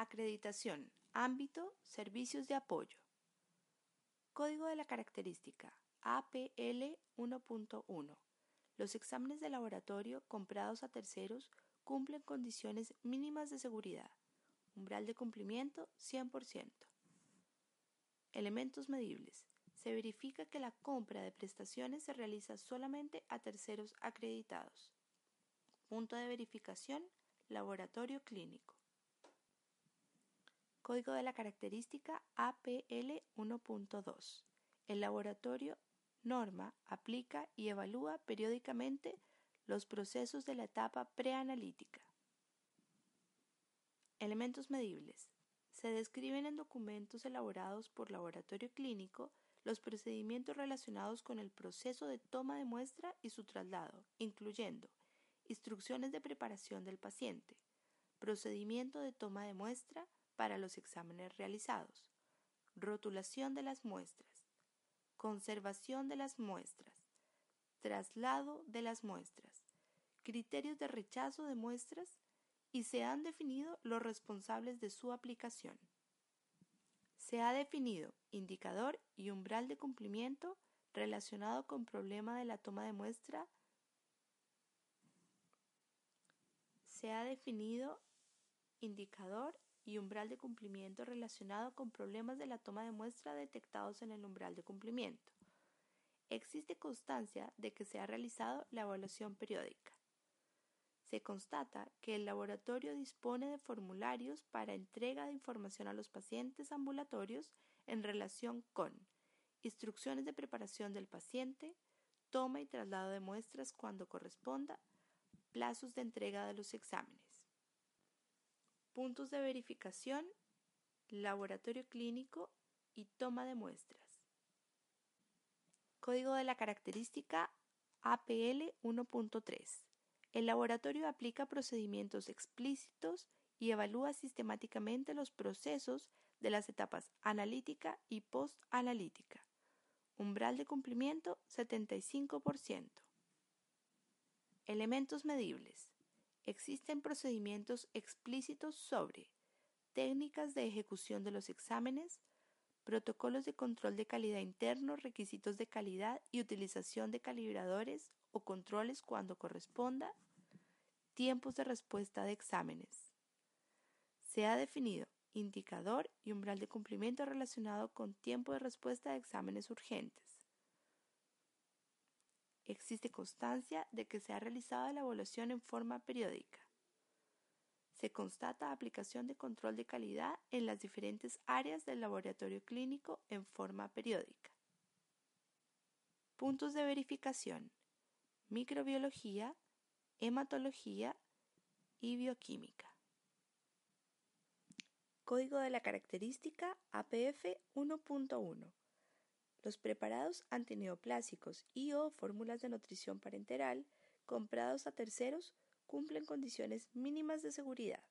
Acreditación. Ámbito. Servicios de apoyo. Código de la característica. APL 1.1. Los exámenes de laboratorio comprados a terceros cumplen condiciones mínimas de seguridad. Umbral de cumplimiento 100%. Elementos medibles. Se verifica que la compra de prestaciones se realiza solamente a terceros acreditados. Punto de verificación. Laboratorio clínico. Código de la característica APL 1.2. El laboratorio norma, aplica y evalúa periódicamente los procesos de la etapa preanalítica. Elementos medibles. Se describen en documentos elaborados por laboratorio clínico los procedimientos relacionados con el proceso de toma de muestra y su traslado, incluyendo instrucciones de preparación del paciente, procedimiento de toma de muestra para los exámenes realizados, rotulación de las muestras, conservación de las muestras, traslado de las muestras, criterios de rechazo de muestras y se han definido los responsables de su aplicación. Se ha definido indicador y umbral de cumplimiento relacionado con problema de la toma de muestra. Se ha definido indicador y umbral de cumplimiento relacionado con problemas de la toma de muestra detectados en el umbral de cumplimiento. Existe constancia de que se ha realizado la evaluación periódica. Se constata que el laboratorio dispone de formularios para entrega de información a los pacientes ambulatorios en relación con instrucciones de preparación del paciente, toma y traslado de muestras cuando corresponda, plazos de entrega de los exámenes puntos de verificación, laboratorio clínico y toma de muestras. Código de la característica APL 1.3. El laboratorio aplica procedimientos explícitos y evalúa sistemáticamente los procesos de las etapas analítica y post-analítica. Umbral de cumplimiento 75%. Elementos medibles. Existen procedimientos explícitos sobre técnicas de ejecución de los exámenes, protocolos de control de calidad interno, requisitos de calidad y utilización de calibradores o controles cuando corresponda, tiempos de respuesta de exámenes. Se ha definido indicador y umbral de cumplimiento relacionado con tiempo de respuesta de exámenes urgentes existe constancia de que se ha realizado la evaluación en forma periódica. Se constata aplicación de control de calidad en las diferentes áreas del laboratorio clínico en forma periódica. Puntos de verificación. Microbiología, hematología y bioquímica. Código de la característica APF 1.1 los preparados antineoplásicos y o fórmulas de nutrición parenteral comprados a terceros cumplen condiciones mínimas de seguridad.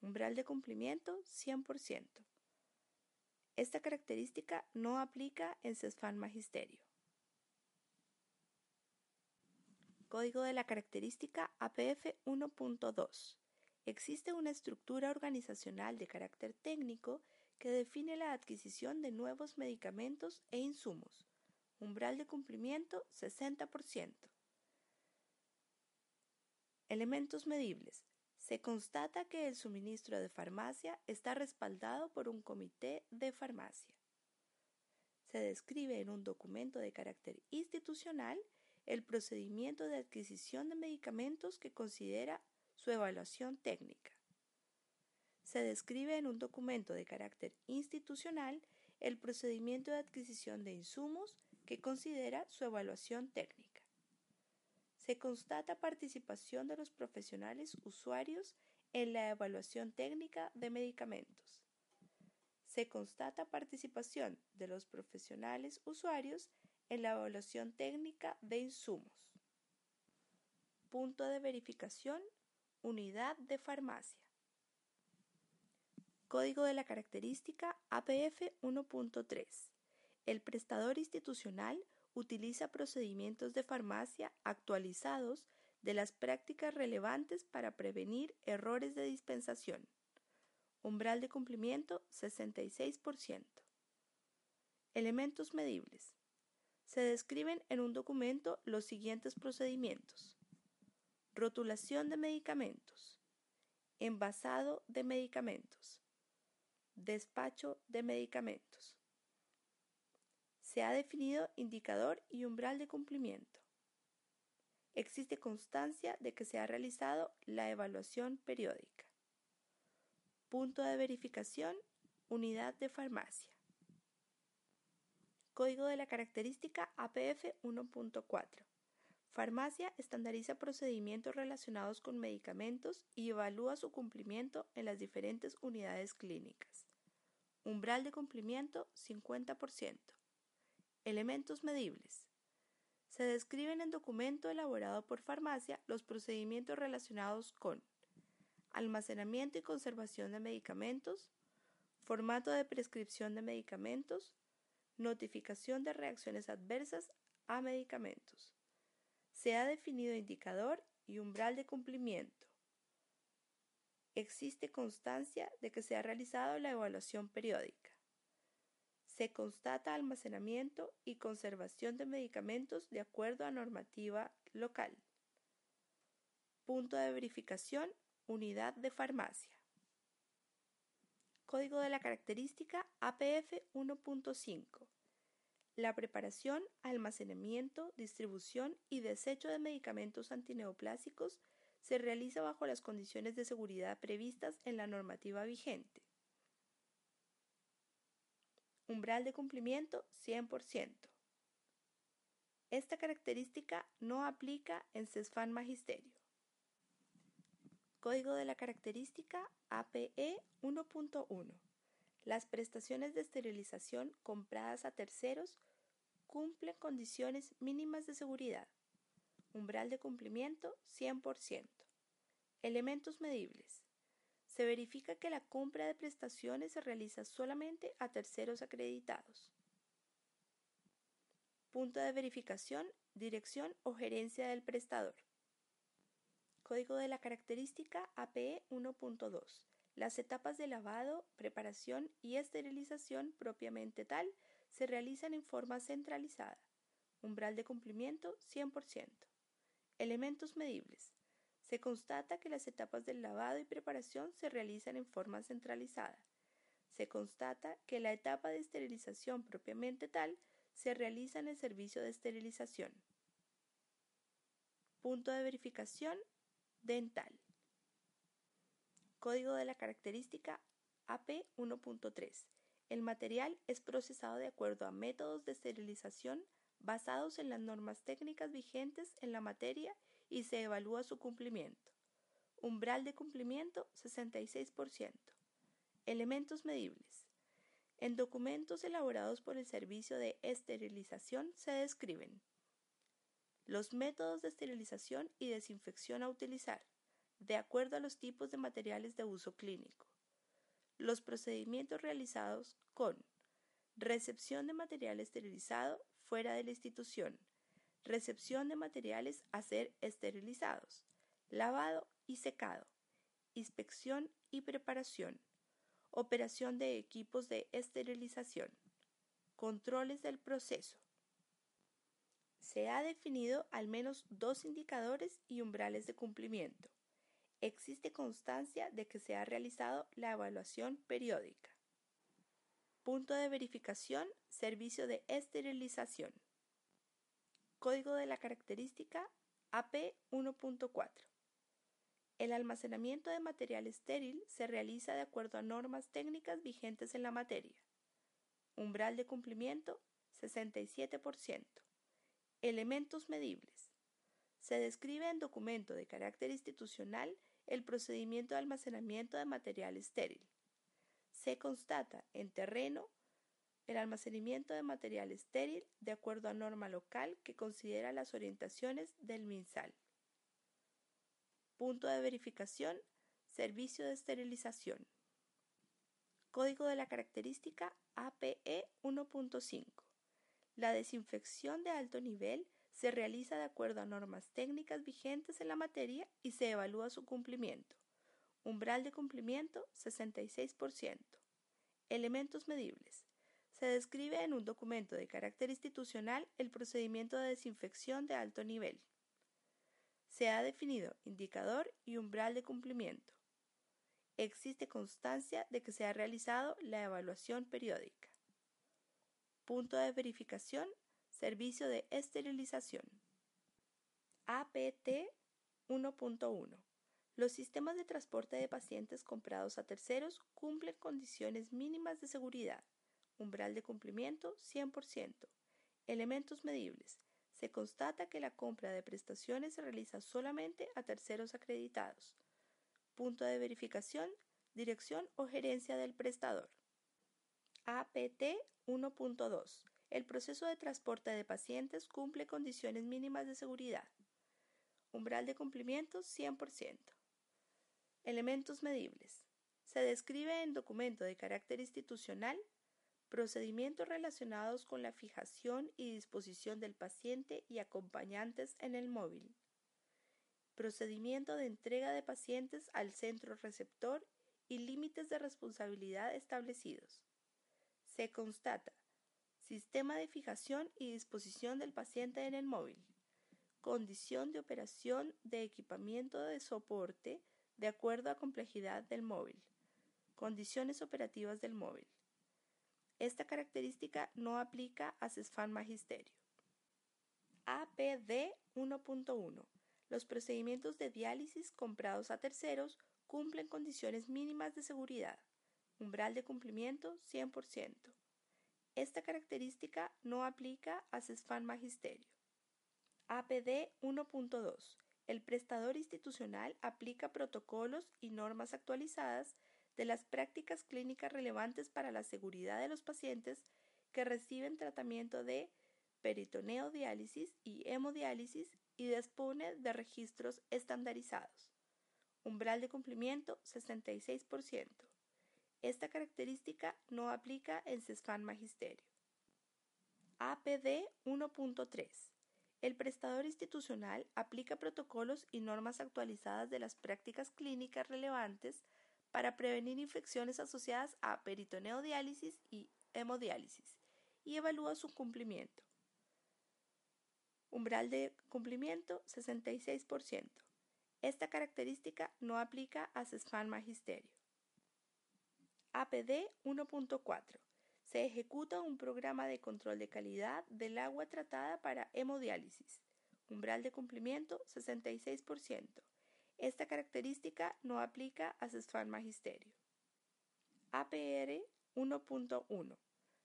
Umbral de cumplimiento 100%. Esta característica no aplica en CESFAN Magisterio. Código de la característica APF 1.2. Existe una estructura organizacional de carácter técnico que define la adquisición de nuevos medicamentos e insumos. Umbral de cumplimiento 60%. Elementos medibles. Se constata que el suministro de farmacia está respaldado por un comité de farmacia. Se describe en un documento de carácter institucional el procedimiento de adquisición de medicamentos que considera su evaluación técnica se describe en un documento de carácter institucional el procedimiento de adquisición de insumos que considera su evaluación técnica. Se constata participación de los profesionales usuarios en la evaluación técnica de medicamentos. Se constata participación de los profesionales usuarios en la evaluación técnica de insumos. Punto de verificación, unidad de farmacia. Código de la característica APF 1.3. El prestador institucional utiliza procedimientos de farmacia actualizados de las prácticas relevantes para prevenir errores de dispensación. Umbral de cumplimiento 66%. Elementos medibles. Se describen en un documento los siguientes procedimientos. Rotulación de medicamentos. Envasado de medicamentos. Despacho de medicamentos. Se ha definido indicador y umbral de cumplimiento. Existe constancia de que se ha realizado la evaluación periódica. Punto de verificación, unidad de farmacia. Código de la característica APF 1.4. Farmacia estandariza procedimientos relacionados con medicamentos y evalúa su cumplimiento en las diferentes unidades clínicas. Umbral de cumplimiento 50%. Elementos medibles. Se describen en documento elaborado por farmacia los procedimientos relacionados con almacenamiento y conservación de medicamentos, formato de prescripción de medicamentos, notificación de reacciones adversas a medicamentos. Se ha definido indicador y umbral de cumplimiento. Existe constancia de que se ha realizado la evaluación periódica. Se constata almacenamiento y conservación de medicamentos de acuerdo a normativa local. Punto de verificación Unidad de farmacia. Código de la característica APF 1.5. La preparación, almacenamiento, distribución y desecho de medicamentos antineoplásicos se realiza bajo las condiciones de seguridad previstas en la normativa vigente. Umbral de cumplimiento 100%. Esta característica no aplica en CESFAN Magisterio. Código de la característica APE 1.1. Las prestaciones de esterilización compradas a terceros cumplen condiciones mínimas de seguridad. Umbral de cumplimiento 100%. Elementos medibles. Se verifica que la compra de prestaciones se realiza solamente a terceros acreditados. Punto de verificación, dirección o gerencia del prestador. Código de la característica APE 1.2. Las etapas de lavado, preparación y esterilización propiamente tal se realizan en forma centralizada. Umbral de cumplimiento 100%. Elementos medibles. Se constata que las etapas del lavado y preparación se realizan en forma centralizada. Se constata que la etapa de esterilización propiamente tal se realiza en el servicio de esterilización. Punto de verificación dental. Código de la característica AP 1.3. El material es procesado de acuerdo a métodos de esterilización basados en las normas técnicas vigentes en la materia y se evalúa su cumplimiento. Umbral de cumplimiento 66%. Elementos medibles. En documentos elaborados por el Servicio de Esterilización se describen los métodos de esterilización y desinfección a utilizar, de acuerdo a los tipos de materiales de uso clínico. Los procedimientos realizados con recepción de material esterilizado fuera de la institución, recepción de materiales a ser esterilizados, lavado y secado, inspección y preparación, operación de equipos de esterilización, controles del proceso, se ha definido al menos dos indicadores y umbrales de cumplimiento. Existe constancia de que se ha realizado la evaluación periódica. Punto de verificación, servicio de esterilización. Código de la característica AP 1.4. El almacenamiento de material estéril se realiza de acuerdo a normas técnicas vigentes en la materia. Umbral de cumplimiento 67%. Elementos medibles. Se describe en documento de carácter institucional el procedimiento de almacenamiento de material estéril. Se constata en terreno el almacenamiento de material estéril de acuerdo a norma local que considera las orientaciones del MinSal. Punto de verificación, servicio de esterilización. Código de la característica APE 1.5. La desinfección de alto nivel se realiza de acuerdo a normas técnicas vigentes en la materia y se evalúa su cumplimiento. Umbral de cumplimiento 66%. Elementos medibles. Se describe en un documento de carácter institucional el procedimiento de desinfección de alto nivel. Se ha definido indicador y umbral de cumplimiento. Existe constancia de que se ha realizado la evaluación periódica. Punto de verificación, servicio de esterilización. APT 1.1. Los sistemas de transporte de pacientes comprados a terceros cumplen condiciones mínimas de seguridad. Umbral de cumplimiento 100%. Elementos medibles. Se constata que la compra de prestaciones se realiza solamente a terceros acreditados. Punto de verificación, dirección o gerencia del prestador. APT 1.2. El proceso de transporte de pacientes cumple condiciones mínimas de seguridad. Umbral de cumplimiento 100%. Elementos medibles. Se describe en documento de carácter institucional procedimientos relacionados con la fijación y disposición del paciente y acompañantes en el móvil. Procedimiento de entrega de pacientes al centro receptor y límites de responsabilidad establecidos. Se constata sistema de fijación y disposición del paciente en el móvil, condición de operación de equipamiento de soporte de acuerdo a complejidad del móvil, condiciones operativas del móvil. Esta característica no aplica a CESFAN Magisterio. APD 1.1. Los procedimientos de diálisis comprados a terceros cumplen condiciones mínimas de seguridad. Umbral de cumplimiento 100%. Esta característica no aplica a CESFAN Magisterio. APD 1.2. El prestador institucional aplica protocolos y normas actualizadas de las prácticas clínicas relevantes para la seguridad de los pacientes que reciben tratamiento de peritoneodiálisis y hemodiálisis y dispone de registros estandarizados. Umbral de cumplimiento 66%. Esta característica no aplica en CESFAN Magisterio. APD 1.3. El prestador institucional aplica protocolos y normas actualizadas de las prácticas clínicas relevantes para prevenir infecciones asociadas a peritoneodiálisis y hemodiálisis y evalúa su cumplimiento. Umbral de cumplimiento 66%. Esta característica no aplica a CESFAN Magisterio. APD 1.4. Se ejecuta un programa de control de calidad del agua tratada para hemodiálisis. Umbral de cumplimiento 66%. Esta característica no aplica a CESFAN Magisterio. APR 1.1.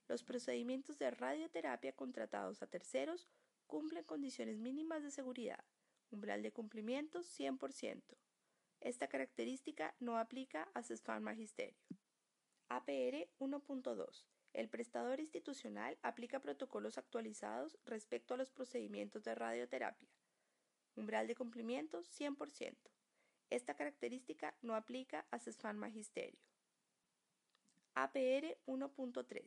Los procedimientos de radioterapia contratados a terceros cumplen condiciones mínimas de seguridad. Umbral de cumplimiento 100%. Esta característica no aplica a CESFAN Magisterio. APR 1.2. El prestador institucional aplica protocolos actualizados respecto a los procedimientos de radioterapia. Umbral de cumplimiento 100%. Esta característica no aplica a CESFAN Magisterio. APR 1.3.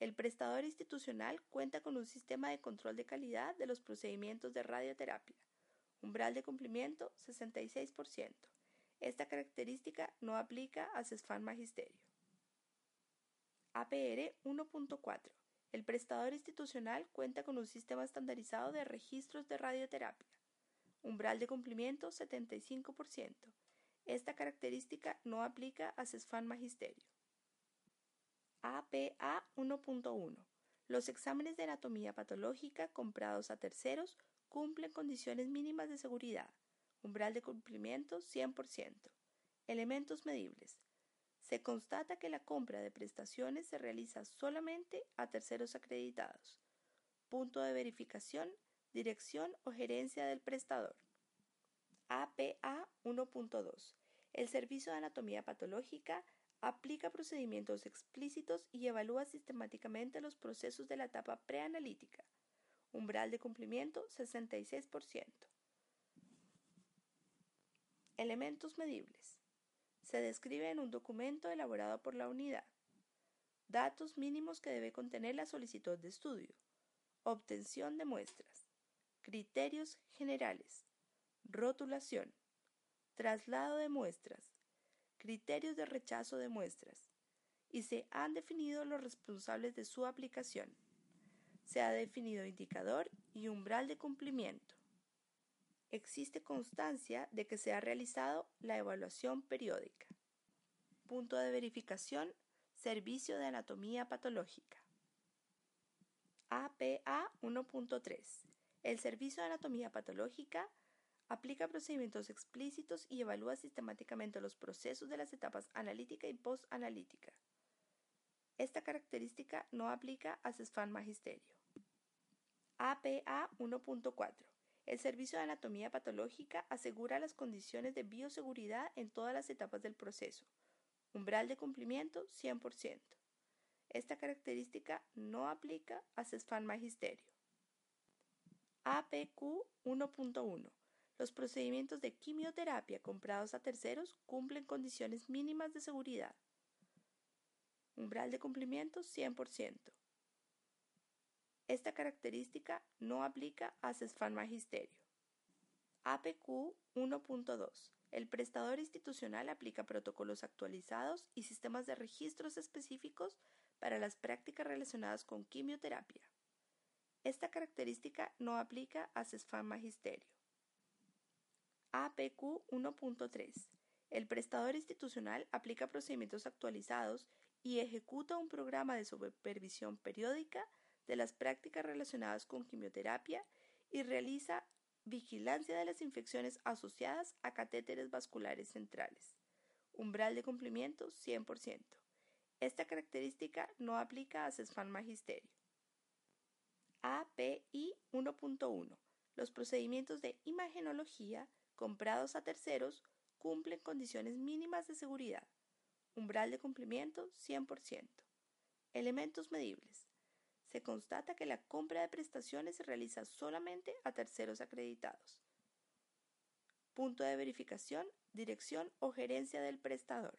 El prestador institucional cuenta con un sistema de control de calidad de los procedimientos de radioterapia. Umbral de cumplimiento 66%. Esta característica no aplica a CESFAN Magisterio. APR 1.4. El prestador institucional cuenta con un sistema estandarizado de registros de radioterapia. Umbral de cumplimiento 75%. Esta característica no aplica a CESFAN Magisterio. APA 1.1. Los exámenes de anatomía patológica comprados a terceros cumplen condiciones mínimas de seguridad. Umbral de cumplimiento 100%. Elementos medibles. Se constata que la compra de prestaciones se realiza solamente a terceros acreditados. Punto de verificación, dirección o gerencia del prestador. APA 1.2. El Servicio de Anatomía Patológica aplica procedimientos explícitos y evalúa sistemáticamente los procesos de la etapa preanalítica. Umbral de cumplimiento 66%. Elementos medibles se describe en un documento elaborado por la unidad. Datos mínimos que debe contener la solicitud de estudio. Obtención de muestras. Criterios generales. Rotulación. Traslado de muestras. criterios de rechazo de muestras y se han definido los responsables de su aplicación. Se ha definido indicador y umbral de cumplimiento. Existe constancia de que se ha realizado la evaluación periódica. Punto de verificación, servicio de anatomía patológica. APA 1.3. El servicio de anatomía patológica aplica procedimientos explícitos y evalúa sistemáticamente los procesos de las etapas analítica y postanalítica. Esta característica no aplica a CESFAN Magisterio. APA 1.4. El servicio de anatomía patológica asegura las condiciones de bioseguridad en todas las etapas del proceso. Umbral de cumplimiento 100%. Esta característica no aplica a CESFAN Magisterio. APQ 1.1. Los procedimientos de quimioterapia comprados a terceros cumplen condiciones mínimas de seguridad. Umbral de cumplimiento 100%. Esta característica no aplica a CESFAN Magisterio. APQ 1.2. El prestador institucional aplica protocolos actualizados y sistemas de registros específicos para las prácticas relacionadas con quimioterapia. Esta característica no aplica a CESFAN Magisterio. APQ 1.3. El prestador institucional aplica procedimientos actualizados y ejecuta un programa de supervisión periódica de las prácticas relacionadas con quimioterapia y realiza vigilancia de las infecciones asociadas a catéteres vasculares centrales. Umbral de cumplimiento 100%. Esta característica no aplica a CESFAN Magisterio. API 1.1. Los procedimientos de imagenología comprados a terceros cumplen condiciones mínimas de seguridad. Umbral de cumplimiento 100%. Elementos medibles. Se constata que la compra de prestaciones se realiza solamente a terceros acreditados. Punto de verificación, dirección o gerencia del prestador.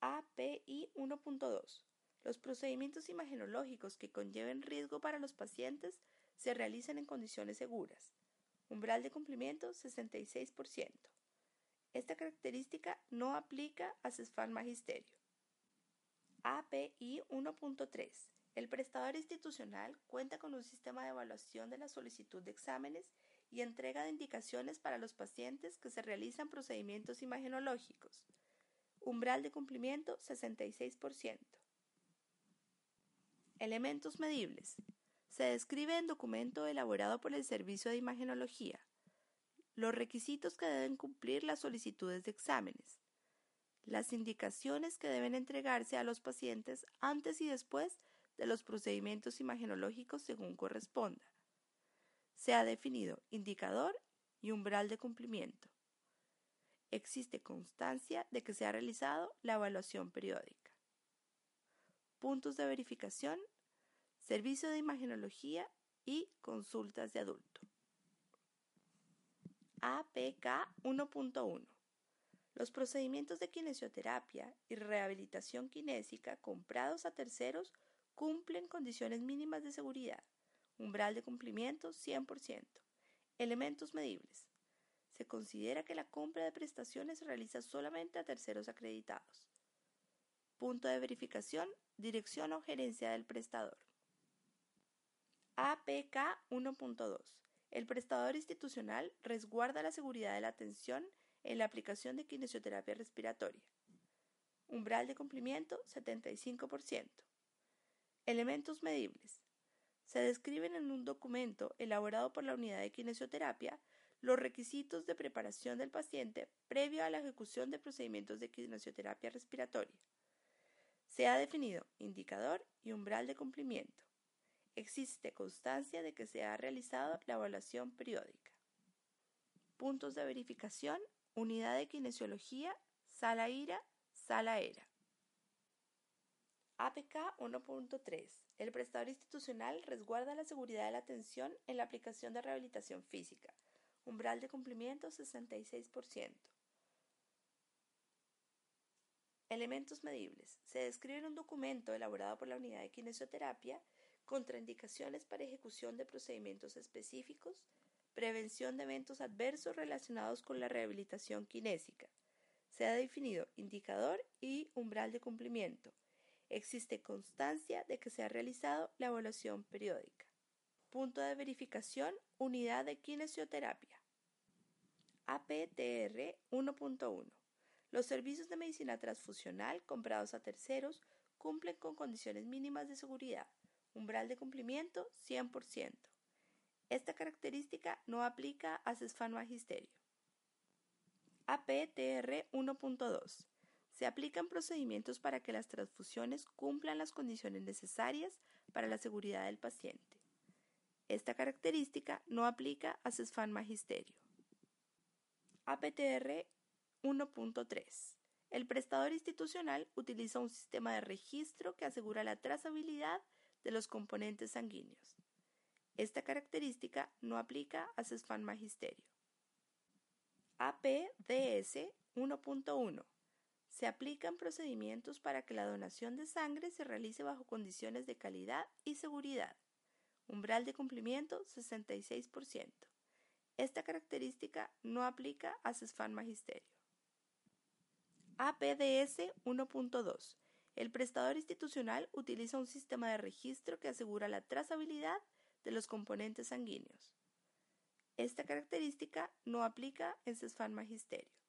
API 1.2. Los procedimientos imagenológicos que conlleven riesgo para los pacientes se realizan en condiciones seguras. Umbral de cumplimiento 66%. Esta característica no aplica a CESFAN Magisterio. API 1.3. El prestador institucional cuenta con un sistema de evaluación de la solicitud de exámenes y entrega de indicaciones para los pacientes que se realizan procedimientos imagenológicos. Umbral de cumplimiento 66%. Elementos medibles. Se describe en documento elaborado por el Servicio de Imagenología los requisitos que deben cumplir las solicitudes de exámenes, las indicaciones que deben entregarse a los pacientes antes y después de los procedimientos imagenológicos según corresponda. Se ha definido indicador y umbral de cumplimiento. Existe constancia de que se ha realizado la evaluación periódica. Puntos de verificación, servicio de imagenología y consultas de adulto. APK 1.1. Los procedimientos de kinesioterapia y rehabilitación kinésica comprados a terceros cumplen condiciones mínimas de seguridad. Umbral de cumplimiento 100%. Elementos medibles. Se considera que la compra de prestaciones se realiza solamente a terceros acreditados. Punto de verificación, dirección o gerencia del prestador. APK 1.2. El prestador institucional resguarda la seguridad de la atención en la aplicación de kinesioterapia respiratoria. Umbral de cumplimiento 75%. Elementos medibles. Se describen en un documento elaborado por la unidad de kinesioterapia los requisitos de preparación del paciente previo a la ejecución de procedimientos de kinesioterapia respiratoria. Se ha definido indicador y umbral de cumplimiento existe constancia de que se ha realizado la evaluación periódica. Puntos de verificación, unidad de kinesiología, sala IRA, sala ERA. APK 1.3. El prestador institucional resguarda la seguridad de la atención en la aplicación de rehabilitación física. Umbral de cumplimiento 66%. Elementos medibles. Se describe en un documento elaborado por la unidad de kinesioterapia contraindicaciones para ejecución de procedimientos específicos, prevención de eventos adversos relacionados con la rehabilitación kinésica, Se ha definido indicador y umbral de cumplimiento. Existe constancia de que se ha realizado la evaluación periódica. Punto de verificación, unidad de kinesioterapia. APTR 1.1. Los servicios de medicina transfusional comprados a terceros cumplen con condiciones mínimas de seguridad. Umbral de cumplimiento 100%. Esta característica no aplica a CESFAN Magisterio. APTR 1.2. Se aplican procedimientos para que las transfusiones cumplan las condiciones necesarias para la seguridad del paciente. Esta característica no aplica a CESFAN Magisterio. APTR 1.3. El prestador institucional utiliza un sistema de registro que asegura la trazabilidad de los componentes sanguíneos. Esta característica no aplica a CESFAN Magisterio. APDS 1.1. Se aplican procedimientos para que la donación de sangre se realice bajo condiciones de calidad y seguridad. Umbral de cumplimiento 66%. Esta característica no aplica a CESFAN Magisterio. APDS 1.2. El prestador institucional utiliza un sistema de registro que asegura la trazabilidad de los componentes sanguíneos. Esta característica no aplica en CESFAN Magisterio.